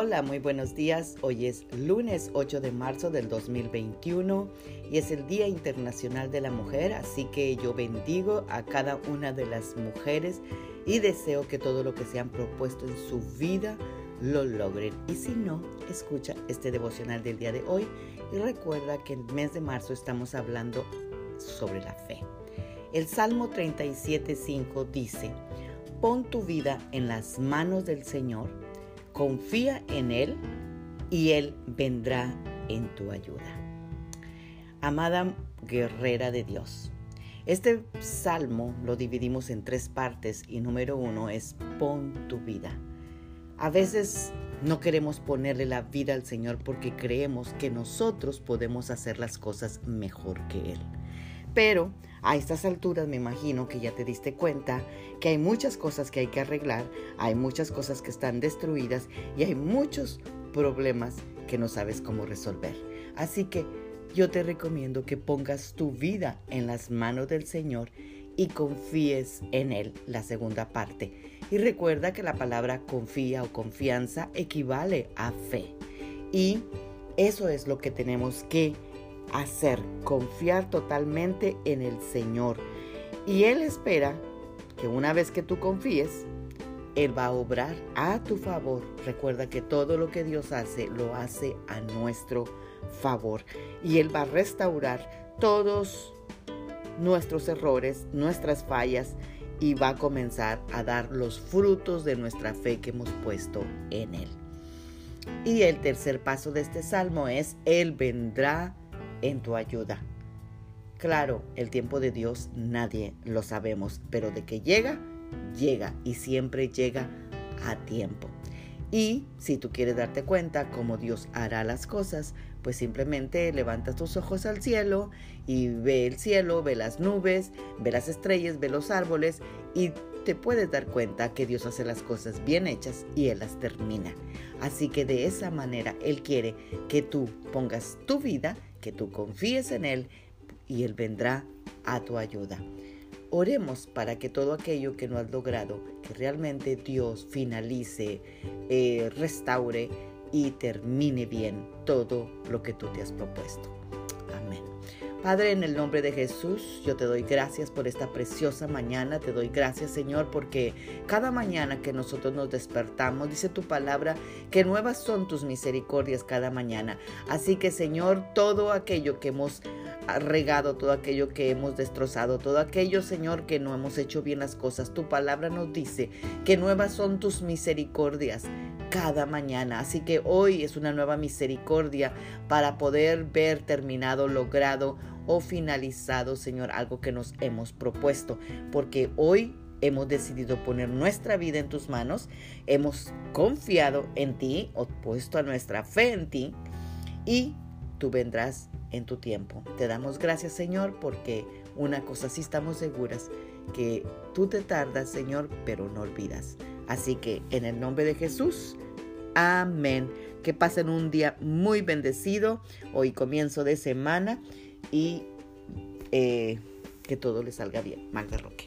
Hola, muy buenos días. Hoy es lunes 8 de marzo del 2021 y es el Día Internacional de la Mujer, así que yo bendigo a cada una de las mujeres y deseo que todo lo que se han propuesto en su vida lo logren. Y si no, escucha este devocional del día de hoy y recuerda que el mes de marzo estamos hablando sobre la fe. El Salmo 37.5 dice, pon tu vida en las manos del Señor confía en Él y Él vendrá en tu ayuda. Amada guerrera de Dios, este salmo lo dividimos en tres partes y número uno es pon tu vida. A veces no queremos ponerle la vida al Señor porque creemos que nosotros podemos hacer las cosas mejor que Él. Pero a estas alturas me imagino que ya te diste cuenta que hay muchas cosas que hay que arreglar, hay muchas cosas que están destruidas y hay muchos problemas que no sabes cómo resolver. Así que yo te recomiendo que pongas tu vida en las manos del Señor y confíes en Él, la segunda parte. Y recuerda que la palabra confía o confianza equivale a fe. Y eso es lo que tenemos que hacer, confiar totalmente en el Señor. Y Él espera que una vez que tú confíes, Él va a obrar a tu favor. Recuerda que todo lo que Dios hace, lo hace a nuestro favor. Y Él va a restaurar todos nuestros errores, nuestras fallas y va a comenzar a dar los frutos de nuestra fe que hemos puesto en Él. Y el tercer paso de este salmo es, Él vendrá en tu ayuda. Claro, el tiempo de Dios nadie lo sabemos, pero de que llega, llega y siempre llega a tiempo. Y si tú quieres darte cuenta cómo Dios hará las cosas, pues simplemente levanta tus ojos al cielo y ve el cielo, ve las nubes, ve las estrellas, ve los árboles y te puedes dar cuenta que Dios hace las cosas bien hechas y Él las termina. Así que de esa manera Él quiere que tú pongas tu vida que tú confíes en Él y Él vendrá a tu ayuda. Oremos para que todo aquello que no has logrado, que realmente Dios finalice, eh, restaure y termine bien todo lo que tú te has propuesto. Amén. Padre, en el nombre de Jesús, yo te doy gracias por esta preciosa mañana. Te doy gracias, Señor, porque cada mañana que nosotros nos despertamos, dice tu palabra, que nuevas son tus misericordias cada mañana. Así que, Señor, todo aquello que hemos regado, todo aquello que hemos destrozado, todo aquello, Señor, que no hemos hecho bien las cosas, tu palabra nos dice que nuevas son tus misericordias cada mañana. Así que hoy es una nueva misericordia para poder ver terminado, logrado o finalizado, Señor, algo que nos hemos propuesto. Porque hoy hemos decidido poner nuestra vida en tus manos, hemos confiado en ti, o puesto a nuestra fe en ti, y tú vendrás en tu tiempo. Te damos gracias, Señor, porque una cosa sí estamos seguras, que tú te tardas, Señor, pero no olvidas. Así que en el nombre de Jesús, amén. Que pasen un día muy bendecido, hoy comienzo de semana y eh, que todo les salga bien. Magda Roque.